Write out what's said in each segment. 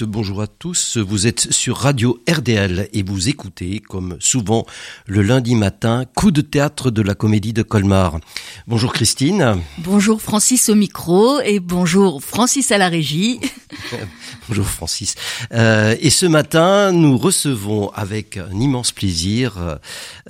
Bonjour à toutes, bonjour à tous. Vous êtes sur Radio RDL et vous écoutez, comme souvent le lundi matin, coup de théâtre de la comédie de Colmar. Bonjour Christine. Bonjour Francis au micro et bonjour Francis à la régie. bonjour Francis. Euh, et ce matin, nous recevons avec un immense plaisir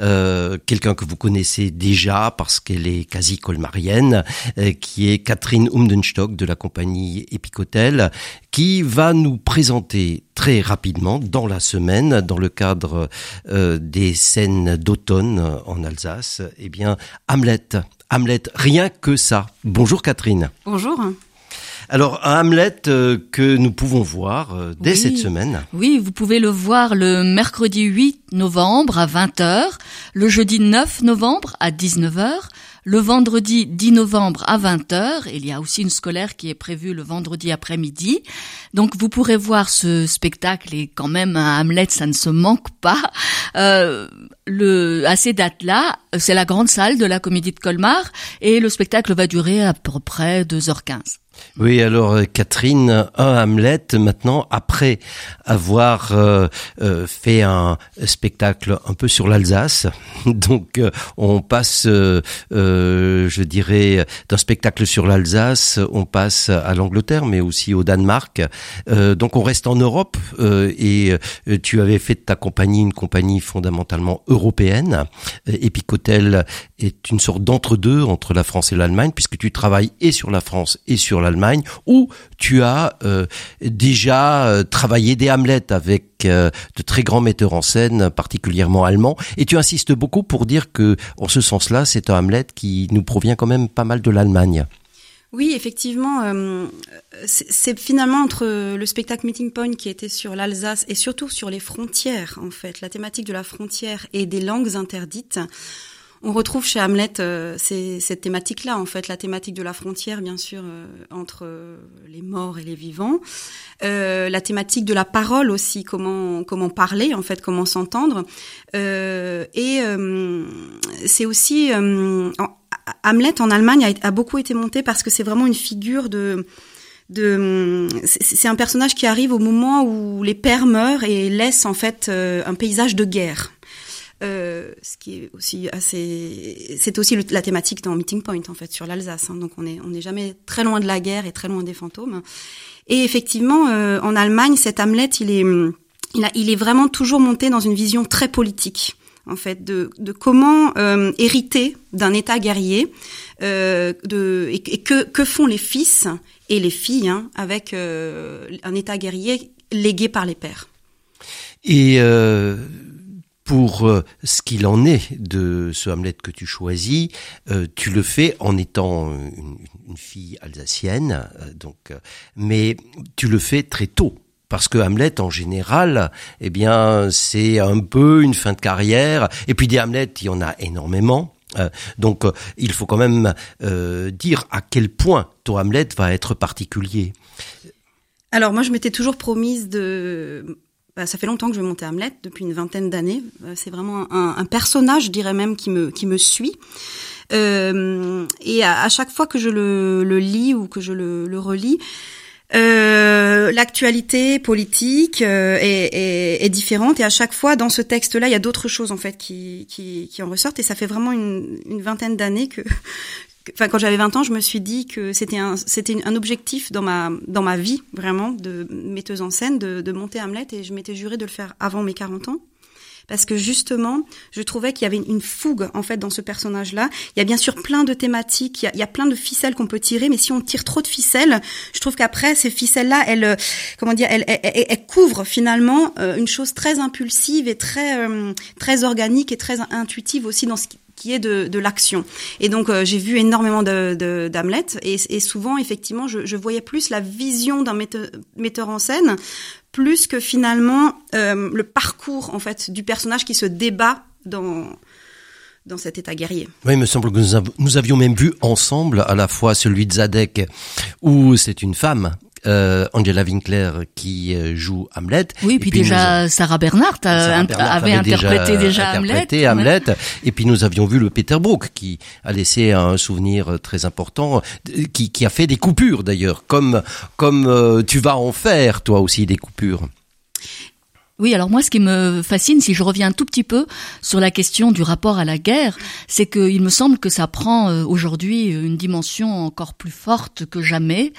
euh, quelqu'un que vous connaissez déjà parce qu'elle est quasi colmarienne, euh, qui est Catherine Umdenstock de la compagnie Epicotel, qui va nous présenter très rapidement dans la semaine, dans le cadre euh, des scènes d'automne en Alsace, eh bien Hamlet. Hamlet, rien que ça. Bonjour Catherine. Bonjour. Alors, un Hamlet euh, que nous pouvons voir euh, dès cette semaine. Oui, vous pouvez le voir le mercredi 8 novembre à 20h, le jeudi 9 novembre à 19h, le vendredi 10 novembre à 20h. Il y a aussi une scolaire qui est prévue le vendredi après-midi. Donc vous pourrez voir ce spectacle et quand même un Hamlet, ça ne se manque pas. Euh, le, à ces dates-là, c'est la grande salle de la Comédie de Colmar et le spectacle va durer à peu près 2h15. Oui, alors euh, Catherine, un Hamlet maintenant, après avoir euh, euh, fait un spectacle un peu sur l'Alsace, donc on passe, je dirais, d'un spectacle sur l'Alsace, on passe à l'Angleterre, mais aussi au Danemark. donc on reste en Europe et tu avais fait de ta compagnie une compagnie fondamentalement européenne. Epicotel est une sorte d'entre-deux entre la France et l'Allemagne, puisque tu travailles et sur la France et sur l'Allemagne, où tu as euh, déjà euh, travaillé des Hamlet avec euh, de très grands metteurs en scène, particulièrement allemands, et tu insistes beaucoup pour dire que, en ce sens-là, c'est un Hamlet qui nous provient quand même pas mal de l'Allemagne. Oui, effectivement, c'est finalement entre le spectacle Meeting Point qui était sur l'Alsace et surtout sur les frontières, en fait, la thématique de la frontière et des langues interdites. On retrouve chez Hamlet euh, cette thématique-là, en fait, la thématique de la frontière, bien sûr, euh, entre euh, les morts et les vivants, la thématique de la parole aussi, comment comment parler, en fait, comment s'entendre, et c'est aussi Hamlet en Allemagne a, beaucoup été monté parce que c'est vraiment une figure de de c'est un personnage qui arrive au moment où les pères meurent et laissent en fait un paysage de guerre. Euh, ce qui est aussi assez, c'est aussi la thématique dans Meeting Point en fait sur l'Alsace. Hein. donc on est on n'est jamais très loin de la guerre et très loin des fantômes. Et effectivement, euh, en Allemagne, cet Hamlet, il est il, a, il est vraiment toujours monté dans une vision très politique en fait de, de comment euh, hériter d'un État guerrier de, et, que, que font les fils et les filles hein, avec un État guerrier légué par les pères. Et pour euh, ce qu'il en est de ce Hamlet que tu choisis, euh, tu le fais en étant une, fille alsacienne, euh, donc, mais tu le fais très tôt. Parce que Hamlet, en général, eh bien, c'est un peu une fin de carrière. Et puis des Hamlet, il y en a énormément. donc, il faut quand même dire à quel point ton Hamlet va être particulier. Alors moi, je m'étais toujours promise de ça fait longtemps que je vais monter Hamlet, depuis une vingtaine d'années. Euh, c'est vraiment un, personnage, je dirais même, qui me, qui me suit. Euh, et à, chaque fois que je le, lis ou que je le, relis, euh, l'actualité politique est, différente et à chaque fois dans ce texte-là, il y a d'autres choses en fait qui, qui, en ressortent et ça fait vraiment une, une vingtaine d'années que enfin quand j'avais 20 ans, je me suis dit que c'était un c'était un objectif dans ma dans ma vie vraiment de metteuse en scène de, de monter Hamlet et je m'étais juré de le faire avant mes 40 ans parce que justement, je trouvais qu'il y avait une fougue en fait dans ce personnage-là. Il y a bien sûr plein de thématiques, il y a, plein de ficelles qu'on peut tirer, mais si on tire trop de ficelles, je trouve qu'après ces ficelles-là, elles, euh, comment dire, elles, elles, elles, couvrent finalement euh, une chose très impulsive et très euh, très organique et très intuitive aussi dans ce est de, l'action. Et donc euh, j'ai vu énormément de, d'Hamlet et, souvent effectivement je, voyais plus la vision d'un metteur, en scène plus que finalement euh, le parcours en fait du personnage qui se débat dans dans cet état guerrier. Oui, il me semble que nous, avions même vu ensemble à la fois celui de Zadek où c'est une femme euh, Angela Winkler qui euh, joue Hamlet. Oui, puis, déjà Sarah Bernhardt, avait, interprété déjà, interprété Hamlet. Et puis nous avions vu le Peter Brook qui a laissé un souvenir très important, qui, qui a fait des coupures d'ailleurs, comme comme tu vas en faire toi aussi des coupures. Oui, alors moi, ce qui me fascine, si je reviens un tout petit peu sur la question du rapport à la guerre, c'est qu'il me semble que ça prend euh, aujourd'hui une dimension encore plus forte que jamais,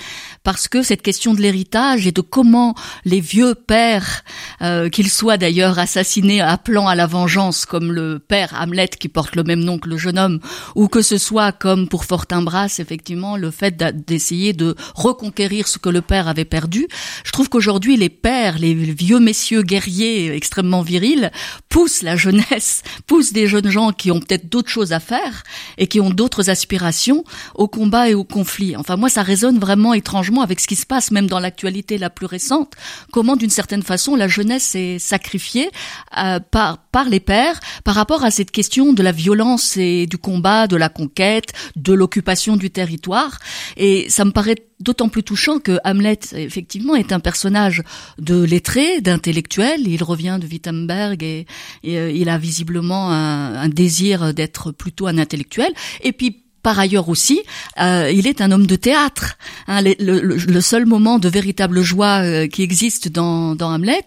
parce que cette question de l'héritage et de comment les vieux pères, euh, qu'ils soient d'ailleurs assassinés appelant à la vengeance, comme le père Hamlet qui porte le même nom que le jeune homme, ou que ce soit comme pour Fortinbras, effectivement, le fait d'essayer de reconquérir ce que le père avait perdu, je trouve qu'aujourd'hui les pères, les vieux messieurs guerriers extrêmement viril pousse la jeunesse, pousse des jeunes gens qui ont peut-être d'autres choses à faire et qui ont d'autres aspirations au combat et au conflit. Enfin, moi, ça résonne vraiment étrangement avec ce qui se passe même dans l'actualité la plus récente. Comment, d'une certaine façon, la jeunesse est sacrifiée euh, par par les pères par rapport à cette question de la violence et du combat, de la conquête, de l'occupation du territoire. Et ça me paraît d'autant plus touchant que Hamlet, effectivement, est un personnage de lettré, d'intellectuel. Il revient de Wittenberg et, euh, il a visiblement un, un désir d'être plutôt un intellectuel. Et puis, par ailleurs aussi, euh, il est un homme de théâtre. Hein, le, seul moment de véritable joie euh, qui existe dans, Hamlet,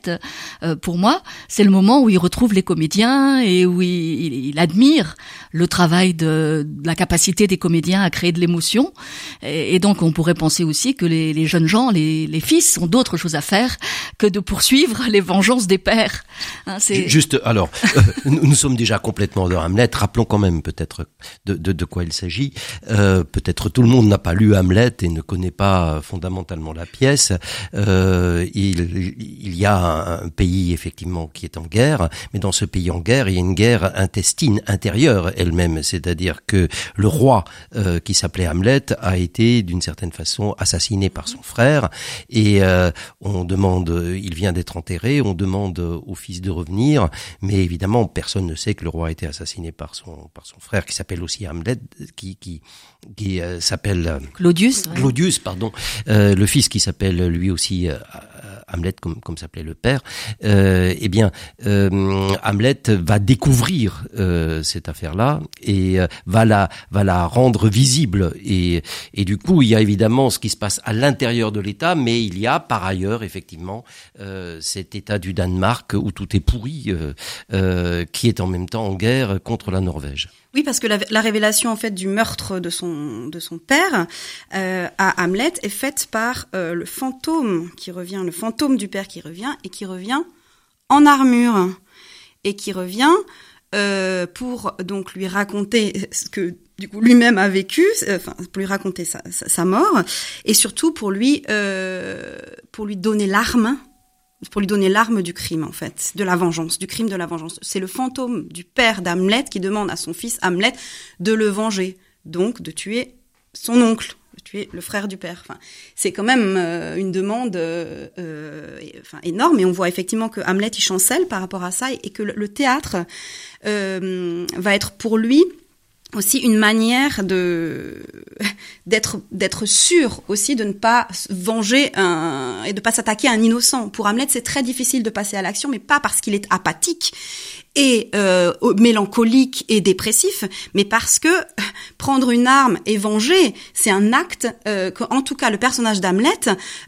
euh, pour moi, c'est le moment où il retrouve les comédiens et où il, admire le travail de, la capacité des comédiens à créer de l'émotion. Et, donc, on pourrait penser aussi que les, jeunes gens, les, fils, ont d'autres choses à faire que de poursuivre les vengeances des pères. Hein, Juste, alors, nous, sommes déjà complètement dans Hamlet. Rappelons quand même peut-être de quoi il s'agit. Euh, peut-être tout le monde n'a pas lu Hamlet et ne connaît pas fondamentalement la pièce. Euh, il, y a un, pays effectivement qui est en guerre, mais dans ce pays en guerre, il y a une guerre intestine intérieure elle-même, c'est-à-dire que le roi euh, qui s'appelait Hamlet a été d'une certaine façon assassiné par son frère. Et on demande, il vient d'être enterré, on demande au fils de revenir, mais évidemment personne ne sait que le roi a été assassiné par son par son frère qui s'appelle aussi Hamlet, qui qui qui, euh, s'appelle euh, Claudius. Claudius, pardon, euh, le fils qui s'appelle lui aussi Hamlet, comme, comme s'appelait le père, euh, eh bien, euh, Hamlet va découvrir euh, cette affaire-là et euh, va la va la rendre visible. Et, et du coup, il y a évidemment ce qui se passe à l'intérieur de l'État, mais il y a par ailleurs effectivement cet État du Danemark où tout est pourri, qui est en même temps en guerre contre la Norvège. Oui, parce que la, la, révélation en fait du meurtre de son de son père à Hamlet est faite par le fantôme qui revient, le fantôme du père qui revient et qui revient en armure et qui revient euh, pour donc lui raconter ce que du coup lui-même a vécu, euh, enfin pour lui raconter sa, mort et surtout pour lui euh, pour lui donner l'arme pour lui donner l'arme du crime, en fait, de la vengeance, du crime de la vengeance. C'est le fantôme du père d'Hamlet qui demande à son fils Hamlet de le venger, donc de tuer son oncle, de tuer le frère du père. Enfin, c'est quand même euh, une demande euh, euh, énorme, et on voit effectivement que Hamlet il chancelle par rapport à ça, et, que le, théâtre va être pour lui aussi une manière d'être sûr aussi de ne pas venger et de pas s'attaquer à un innocent. Pour Hamlet, c'est très difficile de passer à l'action, mais pas parce qu'il est apathique et euh, mélancolique et dépressif, mais parce que prendre une arme et venger, c'est un acte euh, que, en tout cas, le personnage d'Hamlet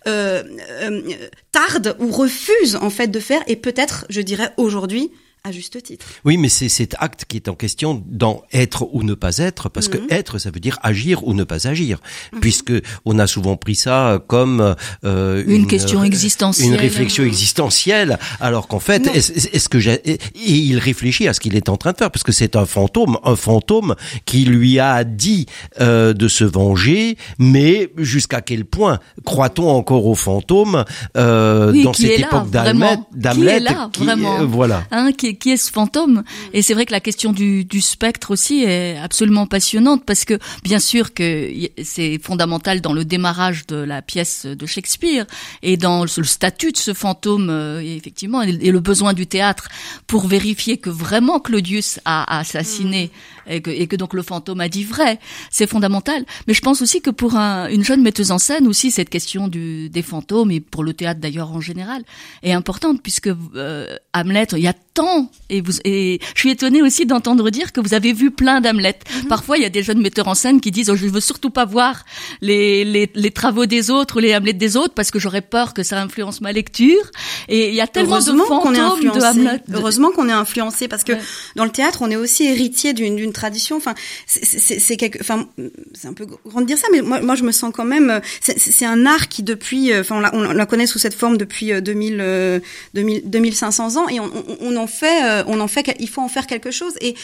euh, euh, tarde ou refuse en fait de faire, et peut-être, je dirais aujourd'hui, à juste titre. Oui, mais c'est cet acte qui est en question dans être ou ne pas être, parce que mhm. être, ça veut dire agir ou ne pas agir, mhm. puisque on a souvent pris ça comme euh, une, question existentielle, une réflexion existentielle, alors qu'en fait, est-ce que j'ai et il réfléchit à ce qu'il est en train de faire, parce que c'est un fantôme, un fantôme qui lui a dit euh, de se venger, mais jusqu'à quel point croit-on encore au fantôme euh, dans cette époque d'Hamlet, qui, est là, vraiment, voilà, hein, qui est qui est ce fantôme Et c'est vrai que la question du, du spectre aussi est absolument passionnante parce que bien sûr que c'est fondamental dans le démarrage de la pièce de Shakespeare et dans le statut de ce fantôme euh, effectivement et le besoin du théâtre pour vérifier que vraiment Claudius a, assassiné mm. et, que, et que donc le fantôme a dit vrai. C'est fondamental. Mais je pense aussi que pour un, une jeune metteuse en scène aussi cette question du, des fantômes et pour le théâtre d'ailleurs en général est importante puisque euh, Hamlet, il y a tant et vous et je suis étonnée aussi d'entendre dire que vous avez vu plein d'Hamlet. Mhm. Parfois, il y a des jeunes metteurs en scène qui disent oh, je veux surtout pas voir les, les, les travaux des autres ou les Hamlet des autres parce que j'aurais peur que ça influence ma lecture. Et il y a tellement de fantômes est de Hamlet. Heureusement qu'on est influencé parce que dans le théâtre, on est aussi héritier d'une tradition. Enfin, c'est quelque, enfin, un peu grand de dire ça, mais moi, moi je me sens quand même. C'est un art qui depuis, euh, enfin, on la, on la connaît sous cette forme depuis 2000, 2000 2500 ans et on, on, on en euh, on en fait, il faut en faire quelque chose. Et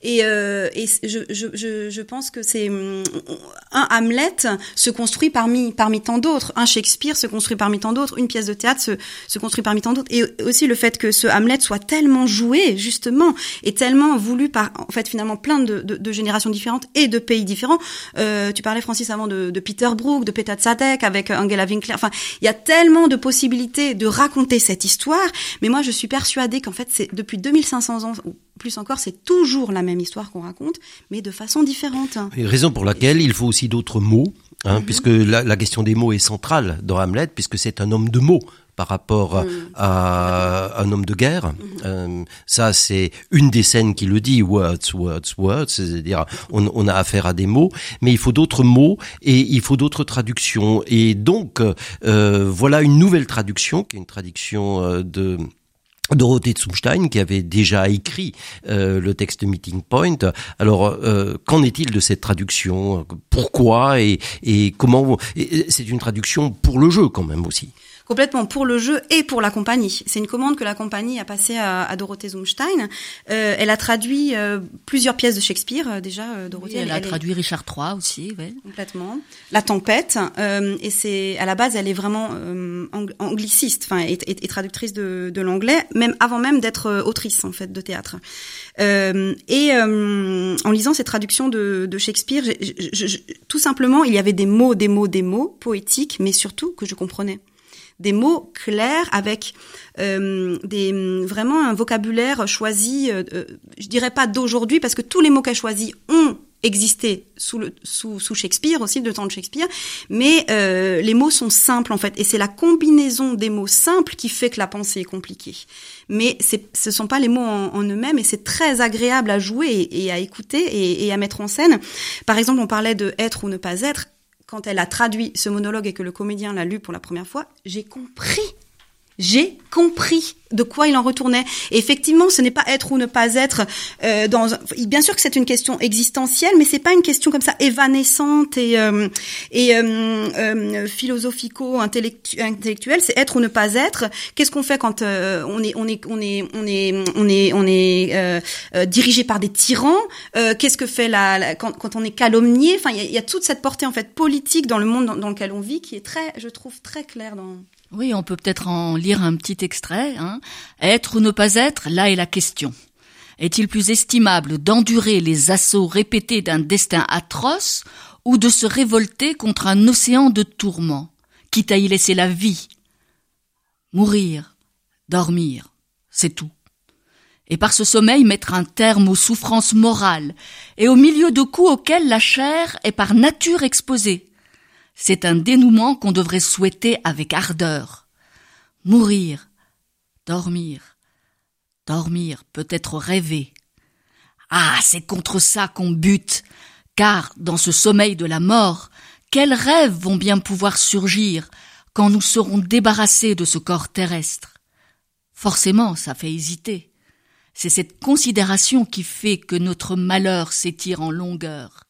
et, euh, et je, je, je, pense que c'est mm, un Hamlet se construit parmi parmi tant d'autres, un Shakespeare se construit parmi tant d'autres, une pièce de théâtre se, se construit parmi tant d'autres, et aussi le fait que ce Hamlet soit tellement joué justement et tellement voulu par en fait finalement plein de, de, de générations différentes et de pays différents. Euh, tu parlais Francis avant de, de Peter Brook, de Peter Tzadek avec Angela Winkler. Enfin, il y a tellement de possibilités de raconter cette histoire, mais moi je suis persuadée qu'en fait c'est depuis 2500 ans plus encore, c'est toujours la même histoire qu'on raconte, mais de façon différente. raison pour laquelle il faut aussi d'autres mots, hein, mhm. puisque la, question des mots est centrale dans Hamlet, puisque c'est un homme de mots par rapport mhm. à un homme de guerre. Mhm. Euh, ça, c'est une des scènes qui le dit, words, words, words, c'est-à-dire on, a affaire à des mots, mais il faut d'autres mots et il faut d'autres traductions. Et donc, euh, voilà une nouvelle traduction, qui est une traduction euh, de Dorothée Zumstein qui avait déjà écrit euh, le texte Meeting Point. Alors, euh, qu'en est-il de cette traduction? Pourquoi et, et comment C'est une traduction pour le jeu quand même aussi complètement pour le jeu et pour la compagnie. C'est une commande que la compagnie a passée à, à Dorothée Zumstein. Euh, elle a traduit euh, plusieurs pièces de Shakespeare euh, déjà. Euh, Dorothée. elle, a traduit Richard III aussi, ouais. Complètement. La Tempête. et c'est à la base, elle est vraiment angliciste, enfin, et, et, traductrice de, de l'anglais, même avant même d'être autrice en fait de théâtre. et en lisant ces traductions de, de Shakespeare, tout simplement, il y avait des mots, des mots, des mots poétiques, mais surtout que je comprenais des mots clairs avec euh, des vraiment un vocabulaire choisi. Euh, euh, je dirais pas d'aujourd'hui parce que tous les mots qu'elle choisit ont existé sous, le, sous, sous Shakespeare aussi, de temps de Shakespeare, mais euh, les mots sont simples en fait, et c'est la combinaison des mots simples qui fait que la pensée est compliquée. Mais ce sont pas les mots en, eux-mêmes, et c'est très agréable à jouer et, à écouter et, et à mettre en scène. Par exemple, on parlait de être ou ne pas être quand elle a traduit ce monologue et que le comédien l'a lu pour la première fois, j'ai compris. J'ai compris de quoi il en retournait. Et effectivement, ce n'est pas être ou ne pas être euh, dans. Bien sûr que c'est une question existentielle, mais c'est pas une question comme ça évanescente et euh, et euh, euh philosophico-intellectuelle. C'est être ou ne pas être. Qu'est-ce qu'on fait quand euh, on est on est on est on est on est on est euh, dirigé par des tyrans Qu'est-ce que fait la, quand, quand, on est calomnié? Enfin, il y, y a, toute cette portée en fait politique dans le monde dans, dans lequel on vit qui est très, je trouve, très claire dans oui, on peut peut-être en lire un petit extrait. Hein. Être ou ne pas être, là est la question. Est-il plus estimable d'endurer les assauts répétés d'un destin atroce ou de se révolter contre un océan de tourments, quitte à y laisser la vie Mourir, dormir, c'est tout. Et par ce sommeil mettre un terme aux souffrances morales et au milieu de coups auxquels la chair est par nature exposée, c'est un dénouement qu'on devrait souhaiter avec ardeur. Mourir, dormir, dormir, peut-être rêver. Ah, c'est contre ça qu'on bute, car dans ce sommeil de la mort, quels rêves vont bien pouvoir surgir quand nous serons débarrassés de ce corps terrestre? Forcément, ça fait hésiter. C'est cette considération qui fait que notre malheur s'étire en longueur.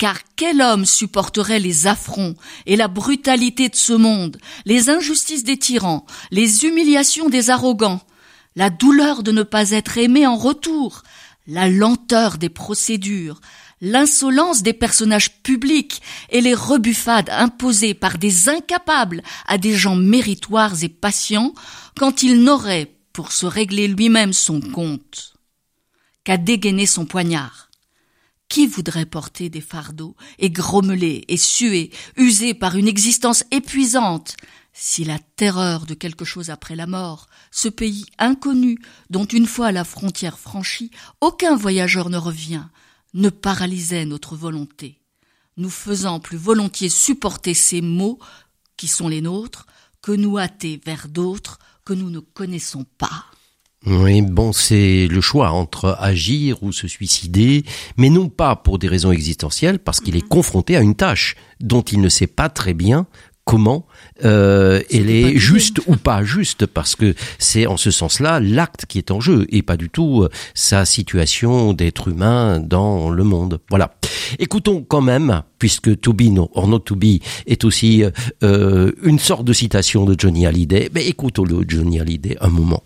Car quel homme supporterait les affronts et la brutalité de ce monde, les injustices des tyrans, les humiliations des arrogants, la douleur de ne pas être aimé en retour, la lenteur des procédures, l'insolence des personnages publics et les rebuffades imposées par des incapables à des gens méritoires et patients quand ils n'auraient pour se régler lui-même son compte qu'à dégainer son poignard. Qui voudrait porter des fardeaux et grommeler et suer, usé par une existence épuisante, si la terreur de quelque chose après la mort, ce pays inconnu dont une fois la frontière franchie, aucun voyageur ne revient, ne paralysait notre volonté, nous faisant plus volontiers supporter ces maux qui sont les nôtres, que nous hâter vers d'autres que nous ne connaissons pas. Oui, bon, c'est le choix entre agir ou se suicider, mais non pas pour des raisons existentielles, parce qu'il est confronté à une tâche dont il ne sait pas très bien comment euh, elle est juste ou pas juste parce que c'est en ce sens-là l'acte qui est en jeu et pas du tout euh, sa situation d'être humain dans le monde. Voilà. Écoutons quand même, puisque To Be or Not To Be est aussi euh, une sorte de citation de Johnny Hallyday, mais écoutons-le Johnny Hallyday un moment.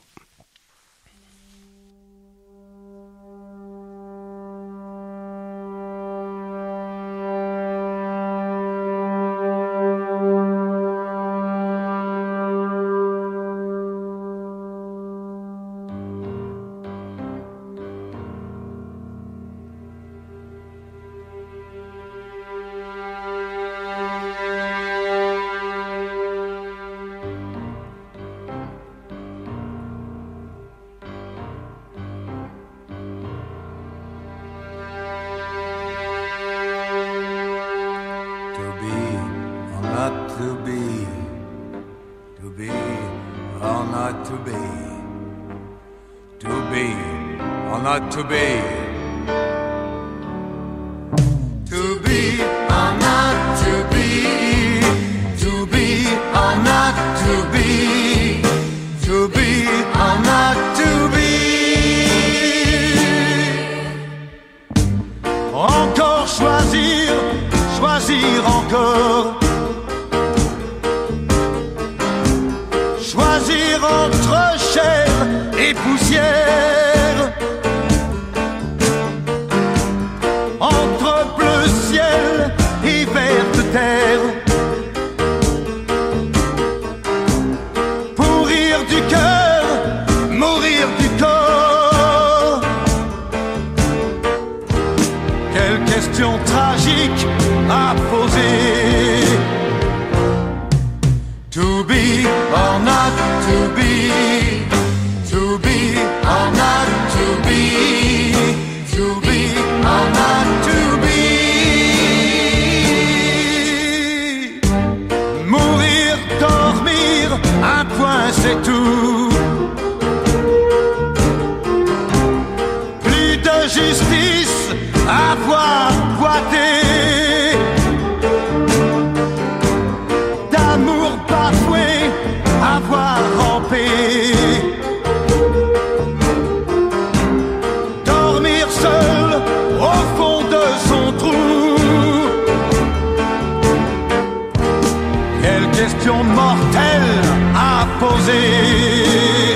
Not to be magique. Ah, hôtel à poser.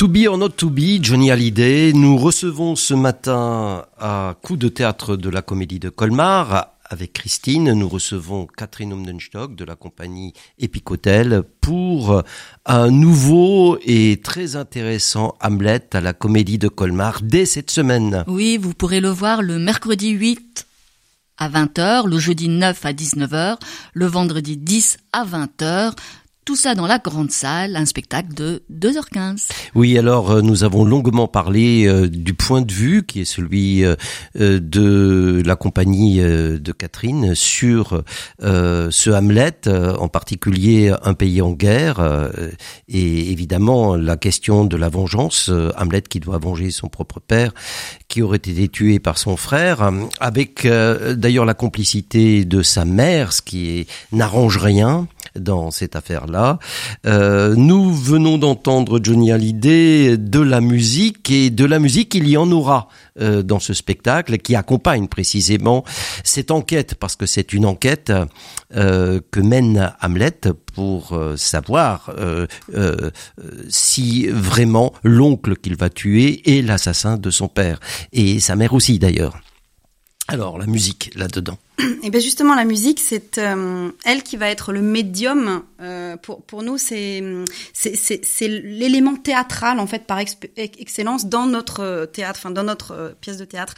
Or not to be, Johnny Hallyday. Nous recevons ce matin à coup de théâtre de la Comédie de Colmar avec Christine. Nous recevons Catherine Umdenstock de la compagnie Epic Hotel pour un nouveau et très intéressant Hamlet à la Comédie de Colmar dès cette semaine. Oui, vous pourrez le voir le mercredi 8 à 20h, le jeudi 9 à 19h, le vendredi 10 à 20h Tout ça dans la grande salle, un spectacle de 2h15. Oui, alors euh, nous avons longuement parlé euh, du point de vue qui est celui euh, de la compagnie de Catherine sur ce Hamlet, en particulier un pays en guerre, et évidemment la question de la vengeance, Hamlet qui doit venger son propre père, qui aurait été tué par son frère, avec d'ailleurs la complicité de sa mère, ce qui n'arrange rien dans cette affaire-là. Euh, nous venons d'entendre Johnny Hallyday de la musique et de la musique il y en aura euh, dans ce spectacle qui accompagne précisément cette enquête parce que c'est une enquête euh, que mène Hamlet pour savoir si vraiment l'oncle qu'il va tuer est l'assassin de son père et sa mère aussi d'ailleurs. Alors la musique là-dedans. Et bien justement la musique, c'est euh, elle qui va être le médium euh, pour pour nous. C'est l'élément théâtral en fait par excellence dans notre théâtre, enfin dans notre euh, pièce de théâtre.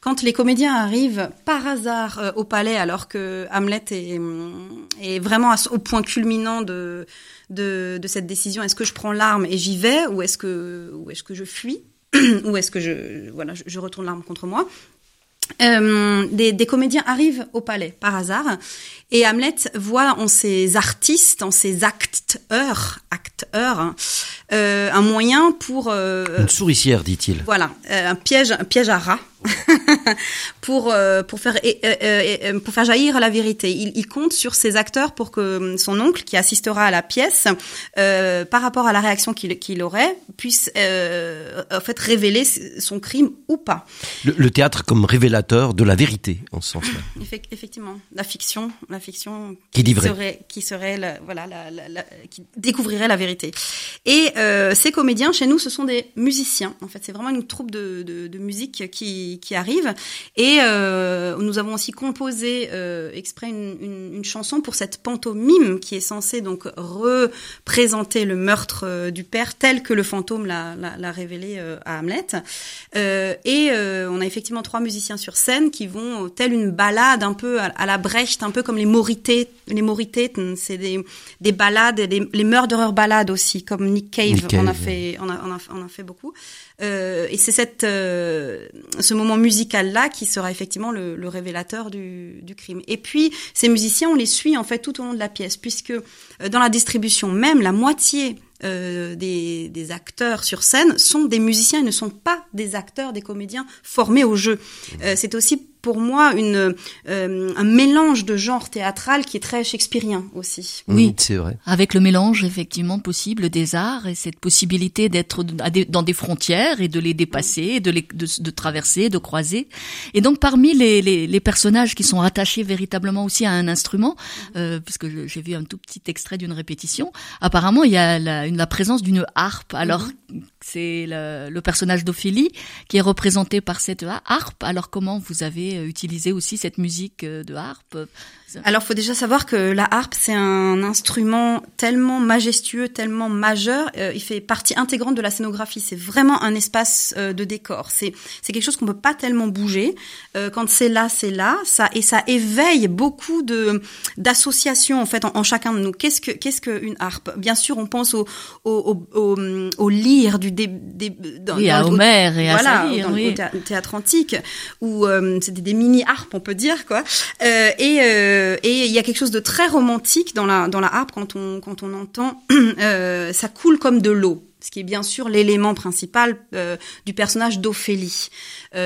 Quand les comédiens arrivent par hasard au palais, alors que Hamlet est, est vraiment au point culminant de, de, de cette décision, est-ce que je prends l'arme et j'y vais, ou est-ce que ou est-ce que je fuis, ou est-ce que je voilà je retourne l'arme contre moi euh, des, des, comédiens arrivent au palais par hasard et Hamlet voit en ces artistes, en ces acteurs, acteurs, hein, euh, un moyen pour euh, une souricière, dit-il. Voilà, euh, un piège, un piège à rat pour pour faire pour faire jaillir la vérité. Il, il, compte sur ses acteurs pour que son oncle, qui assistera à la pièce, par rapport à la réaction qu'il aurait, puisse en fait révéler son crime ou pas. Le, le, théâtre comme révélateur de la vérité, en ce sens-là. Effectivement, la fiction, la fiction qui, qui serait qui serait la, voilà la, la, qui découvrirait la vérité. Et ces comédiens chez nous, ce sont des musiciens. En fait, c'est vraiment une troupe de, musique qui arrive. Et euh, nous avons aussi composé euh, exprès une, chanson pour cette pantomime qui est censée donc représenter le meurtre euh, du père tel que le fantôme l'a révélé euh, à Hamlet. Euh, et on a effectivement trois musiciens sur scène qui vont telle une balade un peu à, la Brecht, un peu comme les Morités. Les c'est des, des balades, des, les murderers balades aussi, comme Nick Cave, Nick Cave. On, a fait, on, a, on, a, on a fait beaucoup. Euh, et c'est cette euh, ce moment musical là qui sera effectivement le, le révélateur du, du, crime. Et puis ces musiciens, on les suit en fait tout au long de la pièce, puisque euh, dans la distribution même, la moitié euh, des, des, acteurs sur scène sont des musiciens, ils ne sont pas des acteurs, des comédiens formés au jeu. Euh, c'est aussi pour moi une, euh, un mélange de genre théâtral qui est très shakespearien aussi. Oui, mmh, c'est vrai. Avec le mélange effectivement possible des arts et cette possibilité d'être dans des frontières et de les dépasser, de, les, de, de traverser, de croiser. Et donc parmi les, les, les, personnages qui sont attachés véritablement aussi à un instrument, euh, puisque j'ai vu un tout petit extrait d'une répétition, apparemment il y a la, une, la présence d'une harpe. Alors mmh. c'est le, le personnage d'Ophélie qui est représenté par cette harpe. Alors comment vous avez euh, utiliser aussi cette musique euh, de harpe? Alors, faut déjà savoir que la harpe, c'est un instrument tellement majestueux, tellement majeur. Euh, il fait partie intégrante de la scénographie. C'est vraiment un espace euh, de décor. C'est c'est quelque chose qu'on peut pas tellement bouger. Euh, quand c'est là, c'est là. Ça et ça éveille beaucoup de d'associations en fait en, chacun de nous. Qu'est-ce que qu'est-ce qu'une harpe? Bien sûr, on pense au au au, au, lyre du dé, dans, oui, à Homère et voilà, à lyre, dans, oui. au théâtre antique où c'était des mini harpes, on peut dire quoi. et euh, et il y a quelque chose de très romantique dans la dans la harpe quand on quand on entend euh, ça coule comme de l'eau ce qui est bien sûr l'élément principal euh, du personnage d'Ophélie.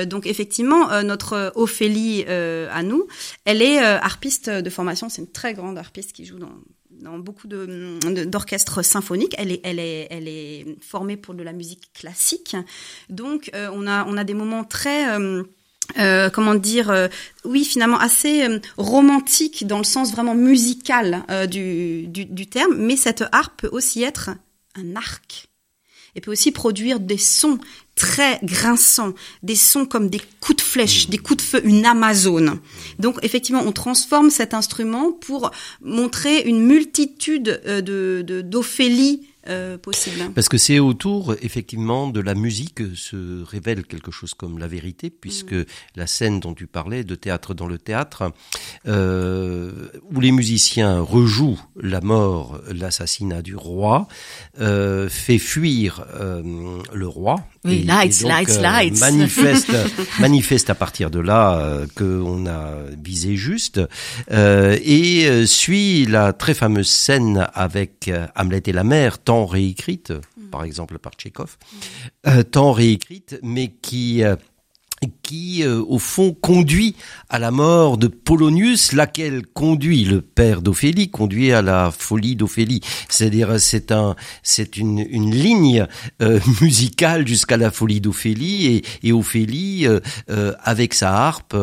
Donc effectivement, notre Ophélie à nous, elle est harpiste de formation, c'est une très grande harpiste qui joue dans, dans beaucoup d'orchestres de, symphoniques. Elle est, elle, est, elle est formée pour de la musique classique. Donc on, a, on a des moments très... Euh, comment dire, euh, oui, finalement assez euh, romantique dans le sens vraiment musical euh, du, du, du, terme, mais cette harpe peut aussi être un arc. Et peut aussi produire des sons très grinçants, des sons comme des coups de flèche, des coups de feu, une Amazone. Donc effectivement, on transforme cet instrument pour montrer une multitude de d'Ophélie euh, possible. Parce que c'est autour, effectivement, de la musique que se révèle quelque chose comme la vérité, puisque mm. la scène dont tu parlais, de théâtre dans le théâtre, euh, où les musiciens rejouent la mort, l'assassinat du roi, euh, fait fuir le roi. Oui, et, lights, lights, lights. Manifeste, manifeste à partir de là qu'on a visé juste, et suit la très fameuse scène avec Hamlet et la mère, tant réécrite, mm. par exemple par Tchekhov, mm. tant réécrite, mais qui qui, euh, au fond, conduit à la mort de Polonius, laquelle conduit le père d'Ophélie, conduit à la folie d'Ophélie. C'est-à-dire, c'est un, c'est une, une ligne euh, musicale jusqu'à la folie d'Ophélie, et, et Ophélie, euh, avec sa harpe,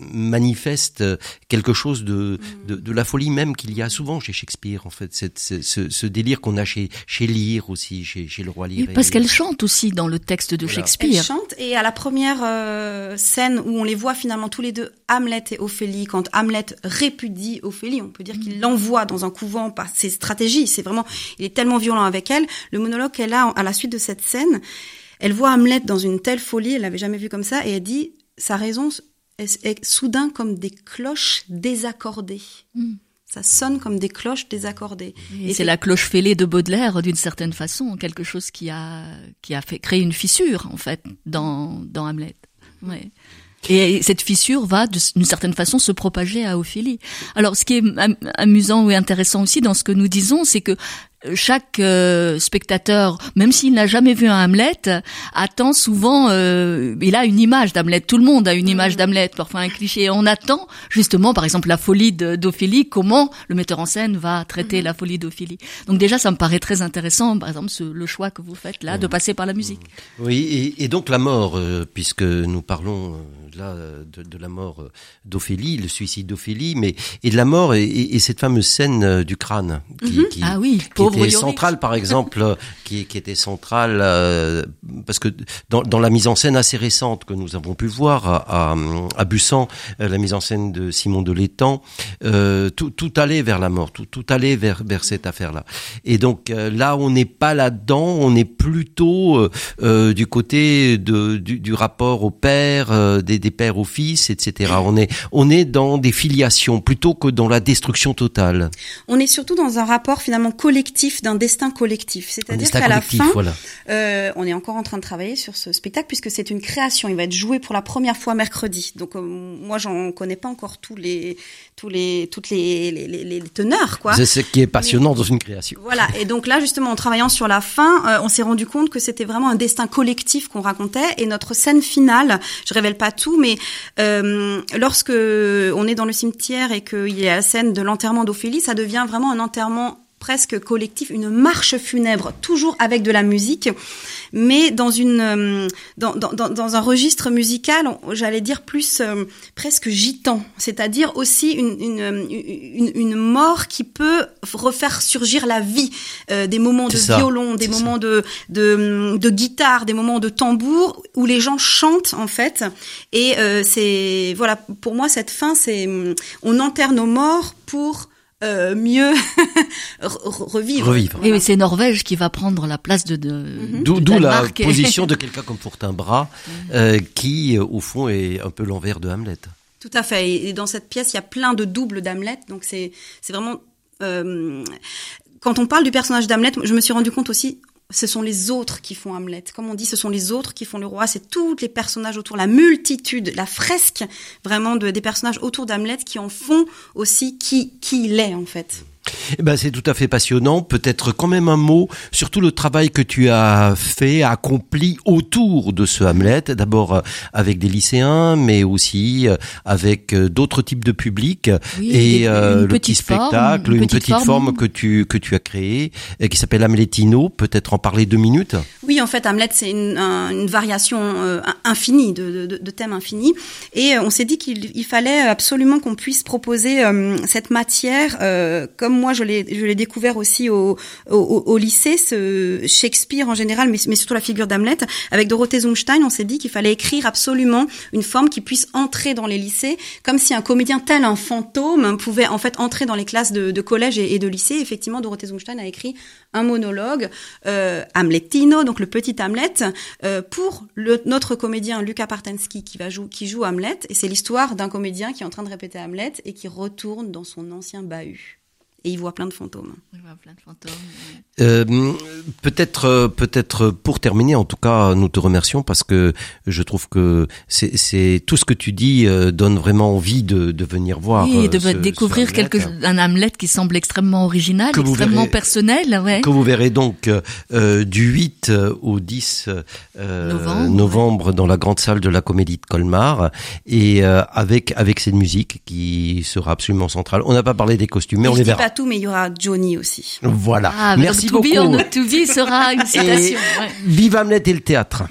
manifeste quelque chose de, de, de, la folie même qu'il y a souvent chez Shakespeare, en fait, cette, ce, ce, délire qu'on a chez, chez Lear aussi, chez, chez le roi Lear. parce qu'elle chante aussi dans le texte de Shakespeare. Elle chante et à la première euh, scène où on les voit finalement tous les deux, Hamlet et Ophélie, quand Hamlet répudie Ophélie, on peut dire qu'il l'envoie dans un couvent par ses stratégies. C'est vraiment, il est tellement violent avec elle. Le monologue qu'elle a à la suite de cette scène, elle voit Hamlet dans une telle folie, elle l'avait jamais vu comme ça, et elle dit sa raison est, soudain comme des cloches désaccordées. Mm ça sonne comme des cloches désaccordées. Et, c'est la cloche fêlée de Baudelaire d'une certaine façon, quelque chose qui a qui a fait créer une fissure en fait dans dans Hamlet. Ouais. Et cette fissure va d'une certaine façon se propager à Ophélie. Alors ce qui est amusant ou intéressant aussi dans ce que nous disons, c'est que chaque euh, spectateur, même s'il n'a jamais vu un Hamlet, attend souvent, euh, il a une image d'Hamlet. Tout le monde a une image d'Hamlet, parfois un cliché. on attend justement, par exemple, la folie d'Ophélie, comment le metteur en scène va traiter mhm. la folie d'Ophélie. Donc déjà, ça me paraît très intéressant, par exemple, ce, le choix que vous faites là, de passer par la musique. Oui, et, et donc la mort, euh, puisque nous parlons là de, de la mort d'Ophélie, le suicide d'Ophélie, mais et de la mort et, et, cette fameuse scène du crâne qui, mhm. qui ah oui, qui était centrale, par exemple, qui, qui était centrale euh, parce que dans, dans, la mise en scène assez récente que nous avons pu voir à, à, à Bussan, euh, la mise en scène de Simon de l'Étang, euh, tout, tout, allait vers la mort, tout, tout allait vers, vers cette affaire-là. Et donc euh, là, on n'est pas là-dedans, on est plutôt du côté de, du, du rapport au père, des, des pères au fils, etc. On est, on est dans des filiations plutôt que dans la destruction totale. On est surtout dans un rapport finalement collectif d'un destin collectif. C'est-à-dire qu'à la fin, euh, on est encore en train de travailler sur ce spectacle puisque c'est une création. Il va être joué pour la première fois mercredi. Donc euh, moi, j'en connais pas encore tous les tous les toutes les les, les, teneurs quoi. C'est ce qui est passionnant dans une création. Voilà. Et donc là, justement, en travaillant sur la fin, euh, on s'est rendu compte que c'était vraiment un destin collectif qu'on racontait. Et notre scène finale, je révèle pas tout, mais euh, lorsque on est dans le cimetière et qu'il y a la scène de l'enterrement d'Ophélie, ça devient vraiment un enterrement presque collectif, une marche funèbre, toujours avec de la musique, mais dans une euh, dans, dans, dans un registre musical, j'allais dire plus euh, presque gitan, c'est-à-dire aussi une, une, une, une, mort qui peut refaire surgir la vie, euh, des moments de violon, des moments de, de, de guitare, des moments de tambour où les gens chantent en fait, et c'est voilà pour moi cette fin c'est on enterre nos morts pour euh, mieux revivre. revivre. Et c'est Norvège qui va prendre la place de. de mhm. D'où la position de quelqu'un comme Fortinbras, mhm. euh, qui au fond est un peu l'envers de Hamlet. Tout à fait. Et dans cette pièce, il y a plein de doubles d'Hamlet, donc c'est c'est vraiment. Euh, quand on parle du personnage d'Hamlet, je me suis rendu compte aussi, ce sont les autres qui font Hamlet. Comme on dit, ce sont les autres qui font le roi. C'est tous les personnages autour, la multitude, la fresque vraiment de, des personnages autour d'Hamlet qui en font aussi qui, qui il est en fait. Eh ben, c'est tout à fait passionnant. Peut-être quand même un mot sur tout le travail que tu as fait, accompli autour de ce Hamlet. D'abord euh, avec des lycéens, mais aussi euh, avec euh, d'autres types de publics et le petit spectacle, une, petite, forme, que tu que tu as créée qui s'appelle Hamletino. Peut-être en parler deux minutes. Oui, en fait, Hamlet c'est une, une, variation infinie de, de, de, thèmes infinis, et on s'est dit qu'il fallait absolument qu'on puisse proposer cette matière comme moi je l'ai je l'ai découvert aussi au, au, au, lycée, ce Shakespeare en général, mais, mais surtout la figure d'Hamlet. Avec Dorothée Zumstein, on s'est dit qu'il fallait écrire absolument une forme qui puisse entrer dans les lycées, comme si un comédien tel un fantôme pouvait en fait entrer dans les classes de, de collège et, de lycée. Effectivement, Dorothée Zumstein a écrit un monologue euh, Hamletino, donc le petit Hamlet, euh, pour le, notre comédien Luca Partensky qui va jouer, qui joue Hamlet, et c'est l'histoire d'un comédien qui est en train de répéter Hamlet et qui retourne dans son ancien bahut et il voit plein de fantômes. Il voit plein de fantômes. Euh, peut-être, euh, peut-être pour terminer, en tout cas, nous te remercions parce que je trouve que c'est tout ce que tu dis euh, donne vraiment envie de, de venir voir. Oui, de découvrir quelque un Hamlet qui semble extrêmement original, extrêmement personnel. Ouais. Que vous verrez donc du 8 au 10 novembre, novembre dans la grande salle de la Comédie de Colmar et avec avec cette musique qui sera absolument centrale. On n'a pas parlé des costumes, mais on les verra tout, mais il y aura Johnny aussi. Voilà. Ah, Merci to beaucoup. Be or not to be sera une citation. Et Vive Hamlet et le théâtre.